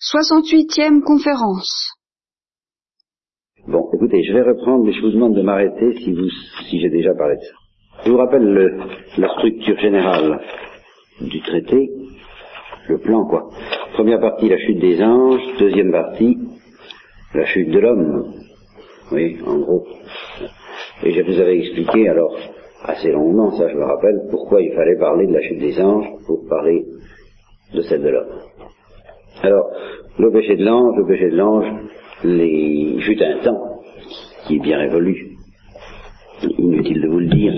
68e conférence. Bon, écoutez, je vais reprendre, mais je vous demande de m'arrêter si, si j'ai déjà parlé de ça. Je vous rappelle le, la structure générale du traité, le plan quoi. Première partie, la chute des anges. Deuxième partie, la chute de l'homme. Oui, en gros. Et je vous avais expliqué alors assez longuement, ça je me rappelle, pourquoi il fallait parler de la chute des anges pour parler de celle de l'homme. Alors, le péché de l'ange, le péché de l'ange, les fut un temps qui est bien révolu. Inutile de vous le dire,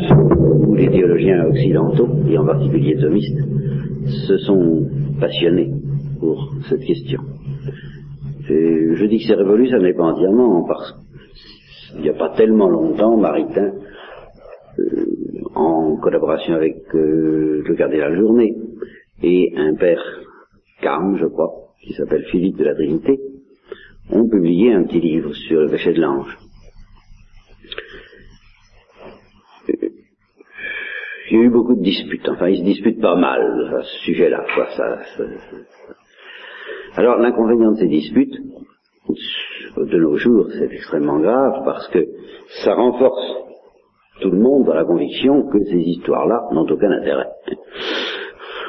où les théologiens occidentaux, et en particulier thomistes, se sont passionnés pour cette question. Et je dis que c'est révolu, ça n'est pas entièrement, parce qu'il n'y a pas tellement longtemps, Maritain, euh, en collaboration avec euh, le cardinal Journet, et un père Carme, je crois, qui s'appelle Philippe de la Trinité, ont publié un petit livre sur le péché de l'ange. Il y a eu beaucoup de disputes, enfin ils se disputent pas mal à ce sujet-là. Alors l'inconvénient de ces disputes, de nos jours, c'est extrêmement grave parce que ça renforce tout le monde dans la conviction que ces histoires-là n'ont aucun intérêt.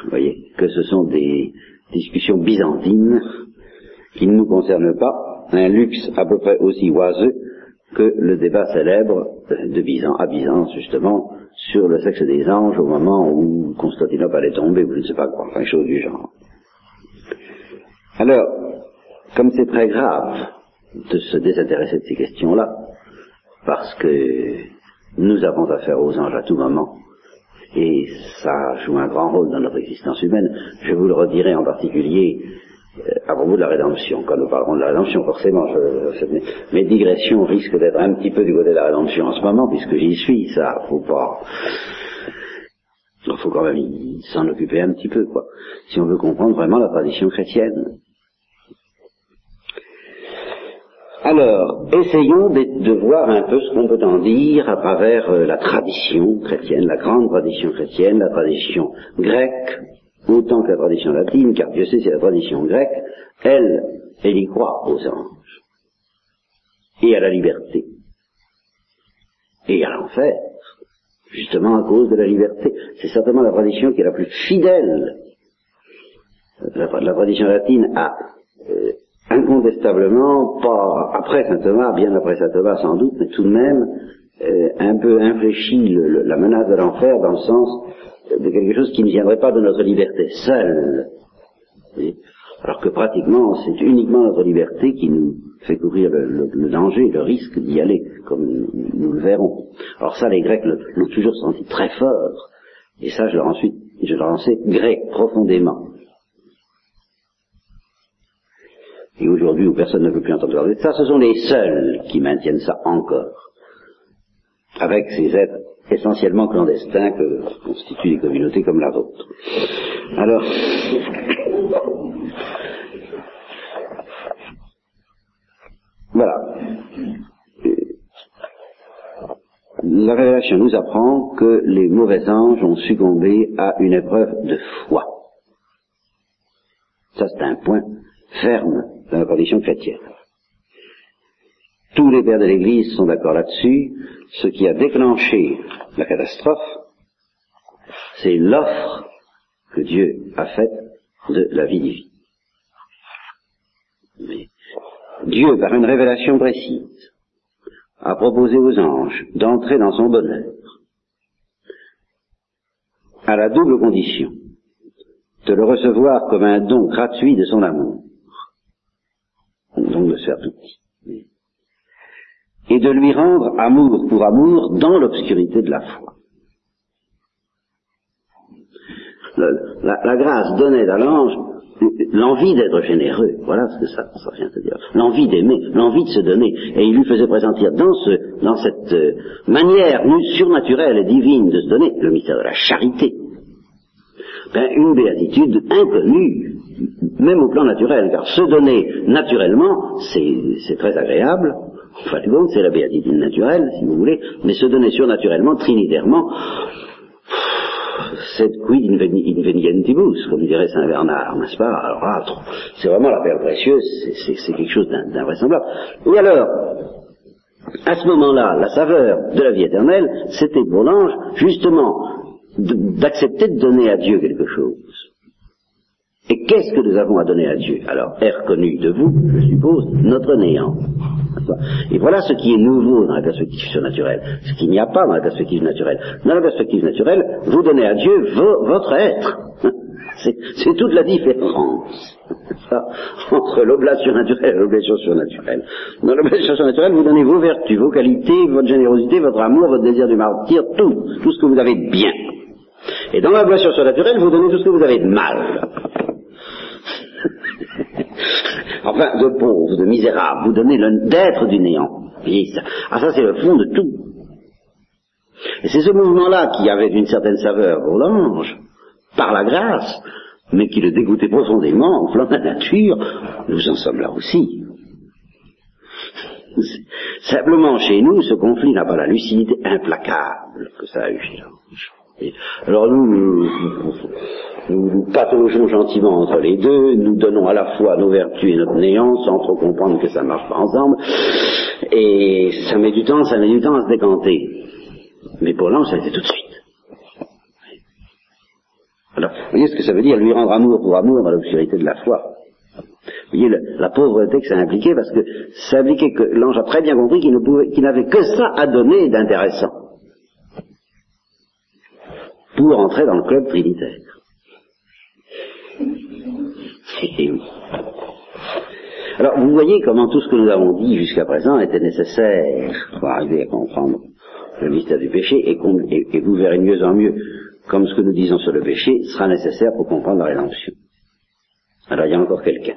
Vous voyez, que ce sont des discussions byzantines qui ne nous concernent pas, un luxe à peu près aussi oiseux que le débat célèbre de Byzance, à Byzance justement, sur le sexe des anges au moment où Constantinople allait tomber, ou je ne sais pas quoi, enfin chose du genre. Alors, comme c'est très grave de se désintéresser de ces questions-là, parce que nous avons affaire aux anges à tout moment, et ça joue un grand rôle dans notre existence humaine, je vous le redirai en particulier à propos de la rédemption. Quand nous parlerons de la rédemption, forcément, je, mes digressions risquent d'être un petit peu du côté de la rédemption en ce moment, puisque j'y suis, ça, faut pas... Il faut quand même s'en occuper un petit peu, quoi, si on veut comprendre vraiment la tradition chrétienne. Alors, essayons de, voir un peu ce qu'on peut en dire à travers euh, la tradition chrétienne, la grande tradition chrétienne, la tradition grecque, autant que la tradition latine, car Dieu sait c'est la tradition grecque, elle, elle y croit aux anges, et à la liberté, et à l'enfer, justement à cause de la liberté. C'est certainement la tradition qui est la plus fidèle. La, la tradition latine a euh, incontestablement, pas après saint Thomas, bien après saint Thomas sans doute, mais tout de même euh, un peu infléchi la menace de l'enfer dans le sens de quelque chose qui ne viendrait pas de notre liberté seule. Alors que pratiquement, c'est uniquement notre liberté qui nous fait courir le, danger, le risque d'y aller, comme nous, nous, le verrons. Alors ça, les Grecs l'ont toujours senti très fort, et ça, je leur ensuite, je leur en sais grec profondément. Aujourd'hui, où personne ne peut plus entendre parler de ça, ce sont les seuls qui maintiennent ça encore, avec ces êtres essentiellement clandestins que constituent des communautés comme la vôtre. Alors, voilà. La révélation nous apprend que les mauvais anges ont succombé à une épreuve de foi. Ça, c'est un point ferme dans la tradition chrétienne. Tous les pères de l'Église sont d'accord là-dessus. Ce qui a déclenché la catastrophe, c'est l'offre que Dieu a faite de la vie divine. Dieu, par une révélation précise, a proposé aux anges d'entrer dans son bonheur à la double condition de le recevoir comme un don gratuit de son amour, donc de se faire tout. Petit et de lui rendre amour pour amour dans l'obscurité de la foi. La, grâce donnait à l'ange l'envie d'être généreux, voilà ce que ça, ça vient de dire, l'envie d'aimer, l'envie de se donner, et il lui faisait présenter dans, ce, dans cette euh, manière surnaturelle et divine de se donner, le mystère de la charité, ben, une béatitude inconnue, même au plan naturel, car se donner naturellement, c'est très agréable, Enfin, c'est la béatitude naturelle, si vous voulez, mais se donner surnaturellement, trinitairement, c'est quid invenientibus, comme dirait Saint Bernard, n'est-ce pas? Alors là, c'est vraiment la perle précieuse, c'est quelque chose d'invraisemblable. Et alors, à ce moment-là, la saveur de la vie éternelle, c'était pour l'ange, justement, d'accepter de donner à Dieu quelque chose. Et qu'est-ce que nous avons à donner à Dieu? Alors, est reconnu de vous, je suppose, notre néant. Et voilà ce qui est nouveau dans la perspective surnaturelle, ce qu'il n'y a pas dans la perspective naturelle. Dans la perspective naturelle, vous donnez à Dieu votre être. C'est toute la différence entre l'oblation naturelle et l'oblation surnaturelle. Dans l'oblation surnaturelle, vous donnez vos vertus, vos qualités, votre générosité, votre amour, votre désir du martyr, tout, tout ce que vous avez de bien. Et dans l'oblation surnaturelle, vous donnez tout ce que vous avez de mal. enfin, de pauvre, de misérable, vous donnez d'être du néant. Ah ça c'est le fond de tout. Et c'est ce mouvement-là qui avait une certaine saveur pour l'ange, par la grâce, mais qui le dégoûtait profondément plan de la nature. Nous en sommes là aussi. Simplement, chez nous, ce conflit n'a pas la lucidité implacable que ça a eu chez l'ange. Alors nous, nous, nous, gentiment entre les deux, nous donnons à la fois nos vertus et notre néant sans trop comprendre que ça marche pas ensemble, et ça met du temps, ça met du temps à se décanter. Mais pour l'ange, ça a été tout de suite. Alors, vous voyez ce que ça veut dire, lui rendre amour pour amour dans l'obscurité de la foi. Vous voyez la pauvreté que ça impliquait, parce que ça impliquait que l'ange a très bien compris qu'il n'avait que ça à donner d'intéressant pour entrer dans le club trinitaire. Alors, vous voyez comment tout ce que nous avons dit jusqu'à présent était nécessaire pour arriver à comprendre le mystère du péché, et, vous verrez mieux en mieux comme ce que nous disons sur le péché sera nécessaire pour comprendre la rédemption. Alors, il y a encore quelqu'un.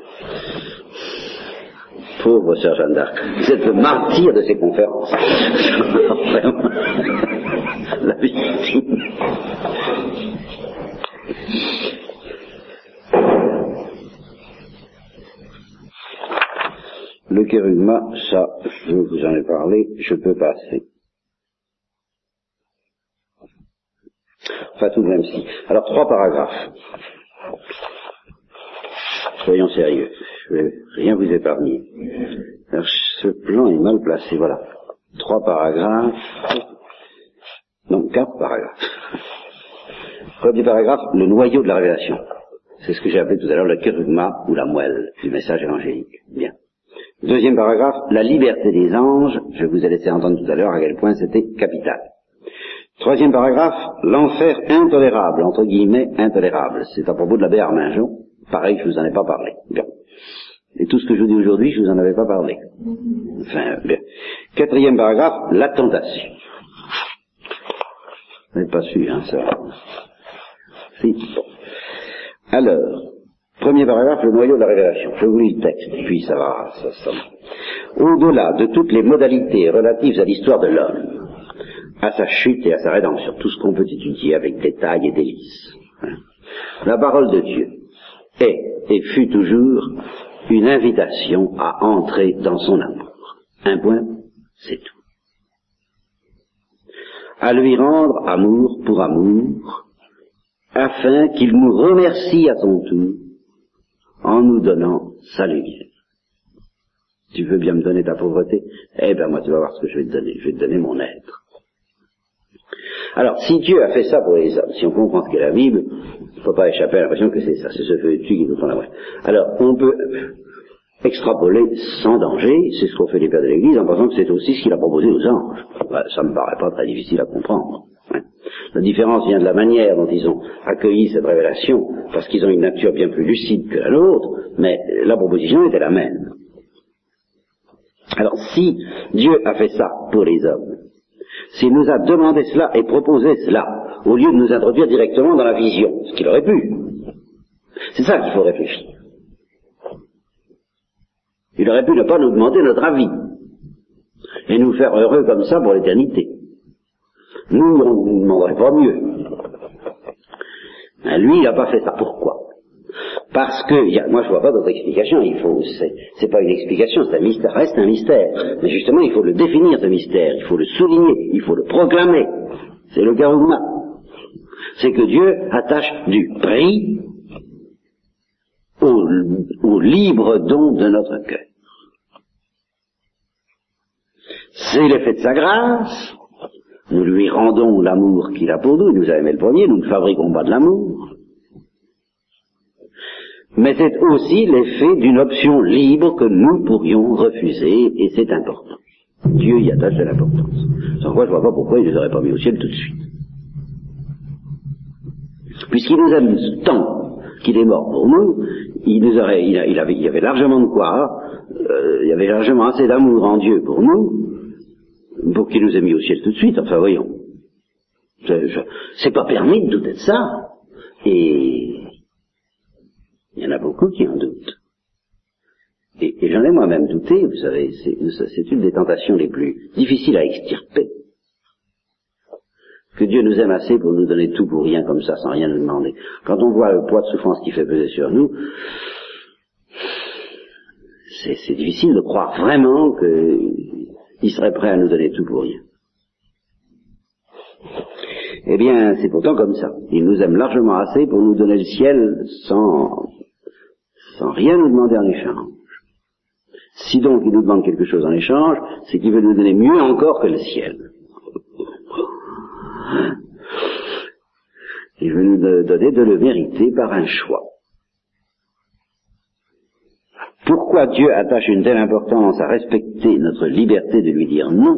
Pauvre sœur Jeanne d'Arc, vous êtes le martyr de ces conférences. la victime. Le kérugma, ça, je vous en ai parlé, je peux passer. Enfin, tout de même si. Alors, trois paragraphes. Soyons sérieux. Je vais rien vous épargner. Alors, ce plan est mal placé, voilà. Trois paragraphes. Non, quatre paragraphes. Premier paragraphe, le noyau de la révélation. C'est ce que j'ai appelé tout à l'heure le kérugma ou la moelle du message évangélique. Bien. Deuxième paragraphe, la liberté des anges. Je vous ai laissé entendre tout à l'heure à quel point c'était capital. Troisième paragraphe, l'enfer intolérable, entre guillemets intolérable. C'est à propos de la Béarmingeon. Pareil, je vous en ai pas parlé. Bien. Et tout ce que je vous dis aujourd'hui, je vous en avais pas parlé. Enfin, bien. Quatrième paragraphe, la tentation. Vous n'avez pas su, hein, ça. Si. Alors, premier paragraphe, le noyau de la révélation. Je vous lis le texte, puis ça va, ça, ça. Au-delà de toutes les modalités relatives à l'histoire de l'homme, à sa chute et à sa rédemption, tout ce qu'on peut étudier avec détail et délice, hein, la parole de Dieu est et fut toujours une invitation à entrer dans son amour. Un point, c'est tout. À lui rendre amour pour amour, afin qu'il nous remercie à son tour en nous donnant sa lumière. Tu veux bien me donner ta pauvreté? Eh bien moi tu vas voir ce que je vais te donner. Je vais te donner mon être. Alors, si Dieu a fait ça pour les hommes, si on comprend ce qu'est la Bible, il ne faut pas échapper à l'impression que c'est ça, c'est ce feu qui nous prend la moelle. Alors, on peut extrapoler sans danger, c'est ce qu'ont fait les pères de l'Église, en pensant que c'est aussi ce qu'il a proposé aux anges. Bah, ça me paraît pas très difficile à comprendre. La différence vient de la manière dont ils ont accueilli cette révélation, parce qu'ils ont une nature bien plus lucide que la nôtre, mais la proposition était la même. Alors si Dieu a fait ça pour les hommes, s'il nous a demandé cela et proposé cela, au lieu de nous introduire directement dans la vision, ce qu'il aurait pu, c'est ça qu'il faut réfléchir. Il aurait pu ne pas nous demander notre avis et nous faire heureux comme ça pour l'éternité. Nous, on ne demanderait pas mieux. Ben, lui, il n'a pas fait ça. Pourquoi? Parce que, moi je vois pas d'autre explication, il faut, c'est pas une explication, c'est un mystère, reste un mystère. Mais justement, il faut le définir ce mystère, il faut le souligner, il faut le proclamer. C'est le karma. C'est que Dieu attache du prix au, au libre don de notre cœur. C'est l'effet de sa grâce. Nous lui rendons l'amour qu'il a pour nous. Il nous a aimé le premier. Nous ne fabriquons pas de l'amour. Mais c'est aussi l'effet d'une option libre que nous pourrions refuser, et c'est important. Dieu y attache de l'importance. Sans quoi je vois pas pourquoi il ne nous aurait pas mis au ciel tout de suite. Puisqu'il nous aime tant qu'il est mort pour nous, il nous aurait, il, avait, y avait largement de quoi, euh, il y avait largement assez d'amour en Dieu pour nous, pour qu'il nous ait mis au ciel tout de suite. Enfin, voyons. C'est pas permis de douter de ça. Et il y en a beaucoup qui en doutent. Et, et j'en ai moi-même douté, vous savez, c'est une des tentations les plus difficiles à extirper. Que Dieu nous aime assez pour nous donner tout pour rien comme ça, sans rien nous demander. Quand on voit le poids de souffrance qui fait peser sur nous, c'est difficile de croire vraiment qu'il serait prêt à nous donner tout pour rien. Eh bien, c'est pourtant comme ça. Il nous aime largement assez pour nous donner le ciel sans, sans rien nous demander en échange. Si donc il nous demande quelque chose en échange, c'est qu'il veut nous donner mieux encore que le ciel. Il veut nous donner de le mériter par un choix. Pourquoi Dieu attache une telle importance à respecter notre liberté de lui dire non?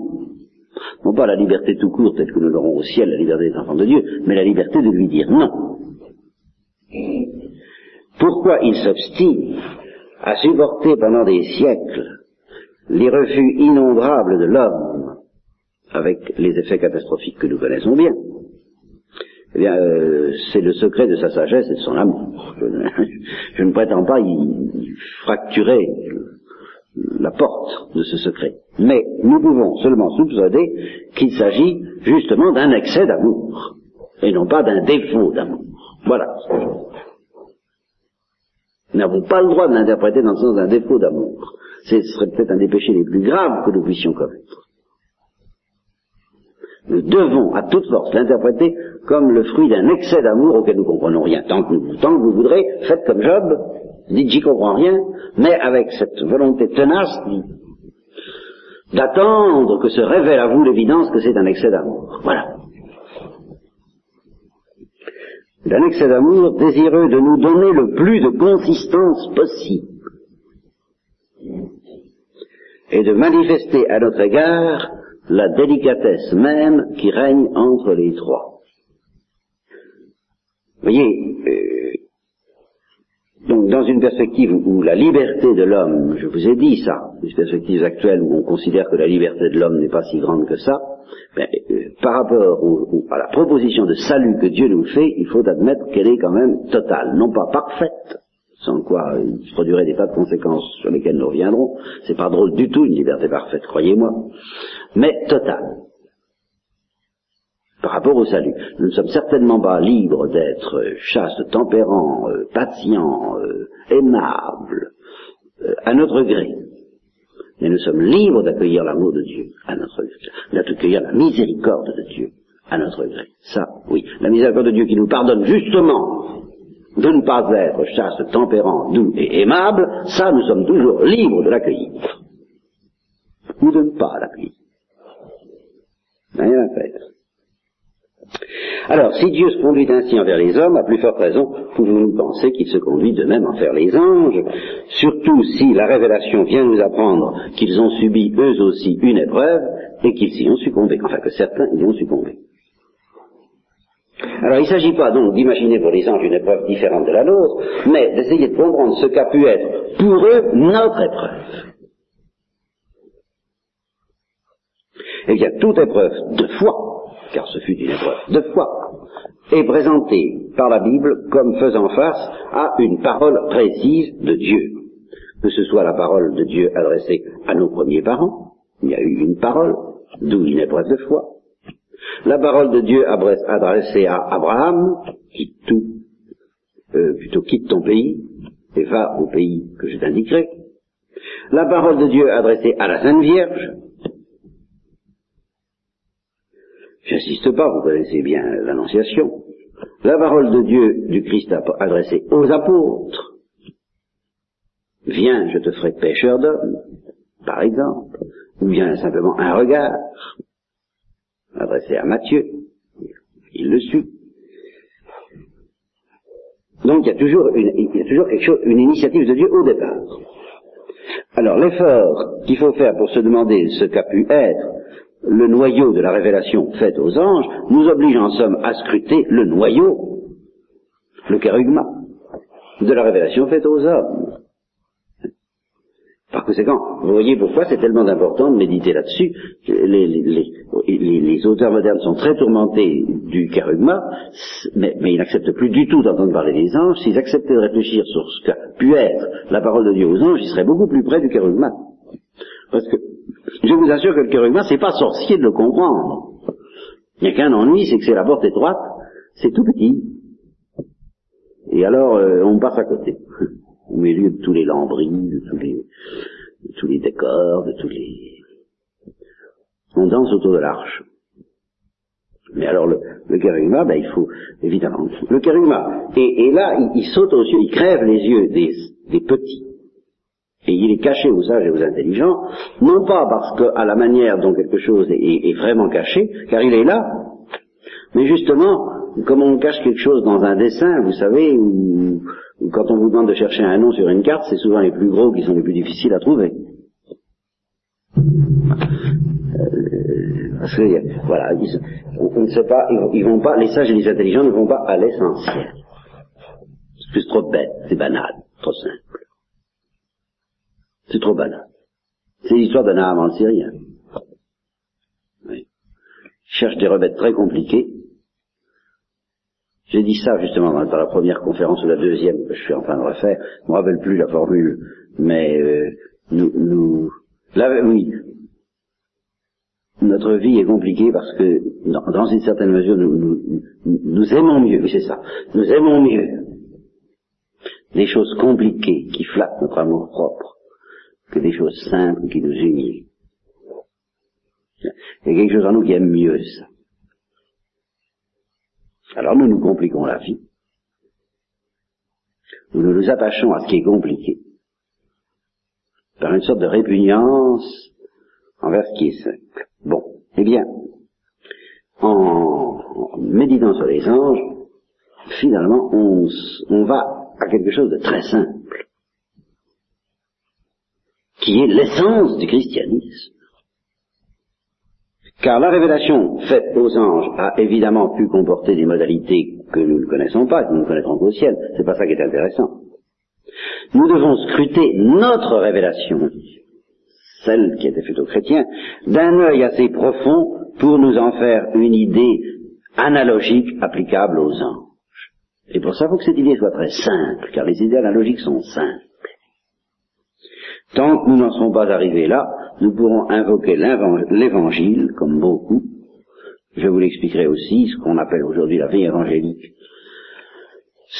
Non pas la liberté tout court telle que nous l'aurons au ciel, la liberté des enfants de Dieu, mais la liberté de lui dire non. Pourquoi il s'obstine à supporter pendant des siècles les refus innombrables de l'homme avec les effets catastrophiques que nous connaissons bien? Eh bien, euh, c'est le secret de sa sagesse et de son amour. Je, ne prétends pas y, fracturer la porte de ce secret. Mais nous pouvons seulement soupçonner qu'il s'agit justement d'un excès d'amour, et non pas d'un défaut d'amour. Voilà. Nous n'avons pas le droit de l'interpréter dans le sens d'un défaut d'amour. Ce serait peut-être un des péchés les plus graves que nous puissions commettre. Nous devons à toute force l'interpréter comme le fruit d'un excès d'amour auquel nous comprenons rien. Tant que, tant que vous voudrez, faites comme Job, dites j'y comprends rien, mais avec cette volonté tenace d'attendre que se révèle à vous l'évidence que c'est un excès d'amour. Voilà. D'un excès d'amour désireux de nous donner le plus de consistance possible et de manifester à notre égard la délicatesse même qui règne entre les trois. Vous voyez, euh, donc dans une perspective où la liberté de l'homme, je vous ai dit ça, une perspective actuelle où on considère que la liberté de l'homme n'est pas si grande que ça, ben, euh, par rapport à la proposition de salut que Dieu nous fait, il faut admettre qu'elle est quand même totale, non pas parfaite, sans quoi il produirait des tas de conséquences sur lesquelles nous reviendrons. C'est pas drôle du tout une liberté parfaite, croyez-moi, mais totale. Par rapport au salut, nous ne sommes certainement pas libres d'être chastes, tempérants, euh, patients, euh, aimables, euh, à notre gré. Mais nous sommes libres d'accueillir l'amour de Dieu à notre gré, d'accueillir la miséricorde de Dieu à notre gré. Ça, oui, la miséricorde de Dieu qui nous pardonne justement de ne pas être chaste, tempérant, doux et aimable, ça nous sommes toujours libres de l'accueillir. Ou de ne pas l'accueillir. Rien à faire. Alors, si Dieu se conduit ainsi envers les hommes, à plus forte raison, pouvons-nous penser qu'il se conduit de même envers les anges, surtout si la révélation vient nous apprendre qu'ils ont subi eux aussi une épreuve et qu'ils s'y ont succombé, enfin que certains y ont succombé. Alors il ne s'agit pas donc d'imaginer pour les anges une épreuve différente de la nôtre, mais d'essayer de comprendre ce qu'a pu être pour eux notre épreuve. Eh bien, toute épreuve de foi, car ce fut une épreuve de foi, est présentée par la Bible comme faisant face à une parole précise de Dieu. Que ce soit la parole de Dieu adressée à nos premiers parents, il y a eu une parole, d'où une épreuve de foi, la parole de Dieu adressée à Abraham, quitte tout, euh, plutôt quitte ton pays et va au pays que je t'indiquerai. La parole de Dieu adressée à la Sainte Vierge. J'insiste pas, vous connaissez bien l'Annonciation. la parole de Dieu du Christ adressée aux apôtres, viens, je te ferai pêcheur d'hommes, par exemple, ou bien simplement un regard Matthieu, il le suit. Donc il y a toujours une, quelque chose, une initiative de Dieu au départ. Alors l'effort qu'il faut faire pour se demander ce qu'a pu être le noyau de la révélation faite aux anges nous oblige en somme à scruter le noyau, le kérugma, de la révélation faite aux hommes. Par conséquent, vous voyez pourquoi c'est tellement important de méditer là-dessus. Les, auteurs modernes sont très tourmentés du karugma, mais, ils n'acceptent plus du tout d'entendre parler des anges. S'ils acceptaient de réfléchir sur ce qu'a pu être la parole de Dieu aux anges, ils seraient beaucoup plus près du karugma. Parce que je vous assure que le karugma, c'est pas sorcier de le comprendre. Il n'y a qu'un ennui, c'est que c'est la porte étroite, c'est tout petit. Et alors, euh, on passe à côté au milieu de tous les lambris, de tous les, tous les décors, de tous les... On danse autour de l'arche. Mais alors le, le ben, il faut évidemment le kérugma. Et, là, il, saute aux yeux, il crève les yeux des, des, petits. Et il est caché aux sages et aux intelligents, non pas parce qu'à la manière dont quelque chose est, est, vraiment caché, car il est là, mais justement, comme on cache quelque chose dans un dessin, vous savez, ou quand on vous demande de chercher un nom sur une carte, c'est souvent les plus gros qui sont les plus difficiles à trouver. Euh, parce que, voilà, on, ne sait pas, ils, vont pas, les sages et les intelligents ne vont pas à l'essentiel. C'est trop bête, c'est banal, trop simple. C'est trop banal. C'est l'histoire d'un âme syrien. Oui. cherche des remèdes très compliqués, j'ai dit ça justement dans, la première conférence ou la deuxième que je suis en train de refaire. Je ne me rappelle plus la formule, mais euh, nous, nous, là, oui, notre vie est compliquée parce que dans, une certaine mesure nous, nous, aimons mieux, c'est ça, nous aimons mieux des choses compliquées qui flattent notre amour propre que des choses simples qui nous humilient. Il y a quelque chose en nous qui aime mieux ça. Alors nous nous compliquons la vie. Nous nous attachons à ce qui est compliqué par une sorte de répugnance envers ce qui est simple. Bon, eh bien, en, méditant sur les anges, finalement, on, on va à quelque chose de très simple, qui est l'essence du christianisme. Car la révélation faite aux anges a évidemment pu comporter des modalités que nous ne connaissons pas, que nous ne connaîtrons qu'au ciel. C'est pas ça qui est intéressant. Nous devons scruter notre révélation, celle qui a été faite aux chrétiens, d'un œil assez profond pour nous en faire une idée analogique applicable aux anges. Et pour ça, il faut que cette idée soit très simple, car les idées analogiques sont simples. Tant que nous n'en serons pas arrivés là, nous pourrons invoquer l'évangile, comme beaucoup. Je vous l'expliquerai aussi, ce qu'on appelle aujourd'hui la vie évangélique.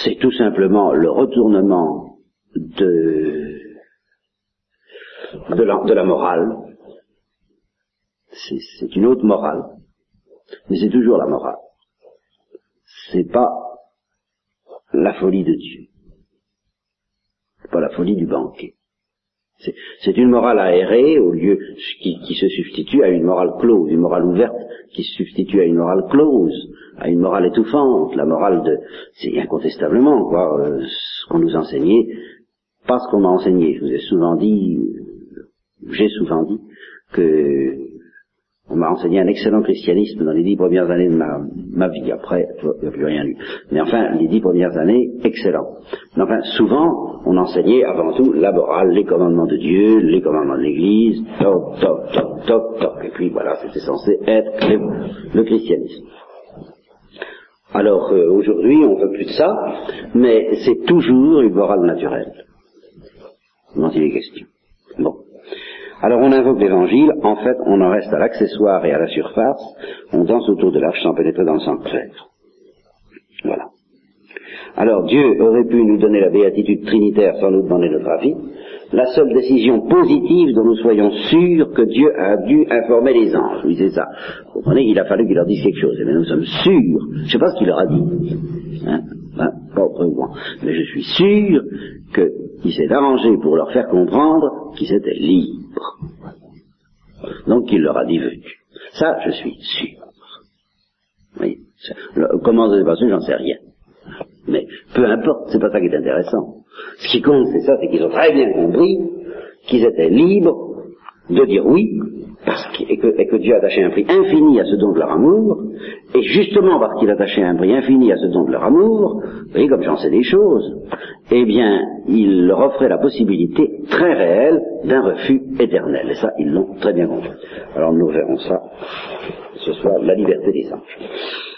C'est tout simplement le retournement de, de, la, la morale. C'est une autre morale, mais c'est toujours la morale. C'est pas la folie de Dieu. C'est pas la folie du banquet. C'est une morale aérée au lieu qui, qui, se substitue à une morale close, une morale ouverte qui se substitue à une morale close, à une morale étouffante. La morale de, c'est incontestablement quoi, euh, ce qu'on nous enseignait, pas ce qu'on m'a enseigné. Je vous ai souvent dit, j'ai souvent dit que on m'a enseigné un excellent christianisme dans les dix premières années de ma, vie. Après, il n'y a plus rien eu. Mais enfin, les dix premières années, excellent. Mais enfin, souvent, on enseignait avant tout la morale, les commandements de Dieu, les commandements de l'Église, toc, toc, toc, toc, toc. Et puis voilà, c'était censé être le, christianisme. Alors euh, aujourd'hui, on veut plus de ça, mais c'est toujours une morale naturelle. Dont il est question. Bon. Alors on invoque l'évangile, en fait on en reste à l'accessoire et à la surface, on danse autour de l'arche sans pénétrer dans le sanctuaire. Voilà. Alors Dieu aurait pu nous donner la béatitude trinitaire sans nous demander notre avis, la seule décision positive dont nous soyons sûrs que Dieu a dû informer les anges. Oui, c'est ça. Vous comprenez, il a fallu qu'il leur dise quelque chose. Mais nous sommes sûrs. Je ne sais pas ce qu'il leur a dit. Hein, hein, pas autrement. Mais je suis sûr qu'il s'est arrangé pour leur faire comprendre qu'ils étaient libres. Donc il leur a dit venu. Ça, je suis sûr. Oui. Comment ça s'est passé, j'en sais rien. Mais peu importe, c'est pas ça qui est intéressant. Ce qui compte, c'est ça, c'est qu'ils ont très bien compris qu'ils étaient libres de dire oui, parce que, et, que, Dieu a attaché un prix infini à ce don de leur amour, et justement parce qu'il a attaché un prix infini à ce don de leur amour, vous comme j'en sais des choses, eh bien, il leur offrait la possibilité très réelle d'un refus éternel. Et ça, ils l'ont très bien compris. Alors nous verrons ça ce soir, la liberté des anges.